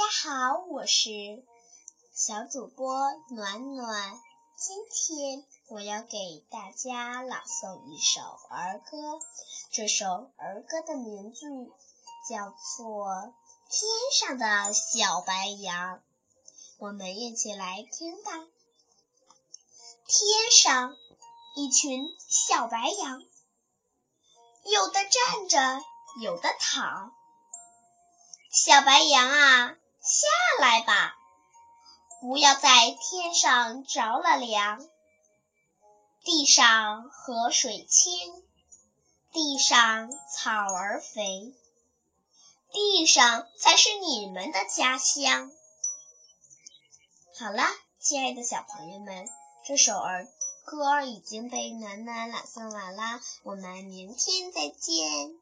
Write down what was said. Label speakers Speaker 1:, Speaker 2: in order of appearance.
Speaker 1: 大家好，我是小主播暖暖。今天我要给大家朗诵一首儿歌，这首儿歌的名字叫做《天上的小白羊》。我们一起来听吧。天上一群小白羊，有的站着，有的躺。小白羊啊，下来吧，不要在天上着了凉。地上河水清，地上草儿肥，地上才是你们的家乡。好了，亲爱的小朋友们，这首儿歌已经被暖暖朗诵完了，我们明天再见。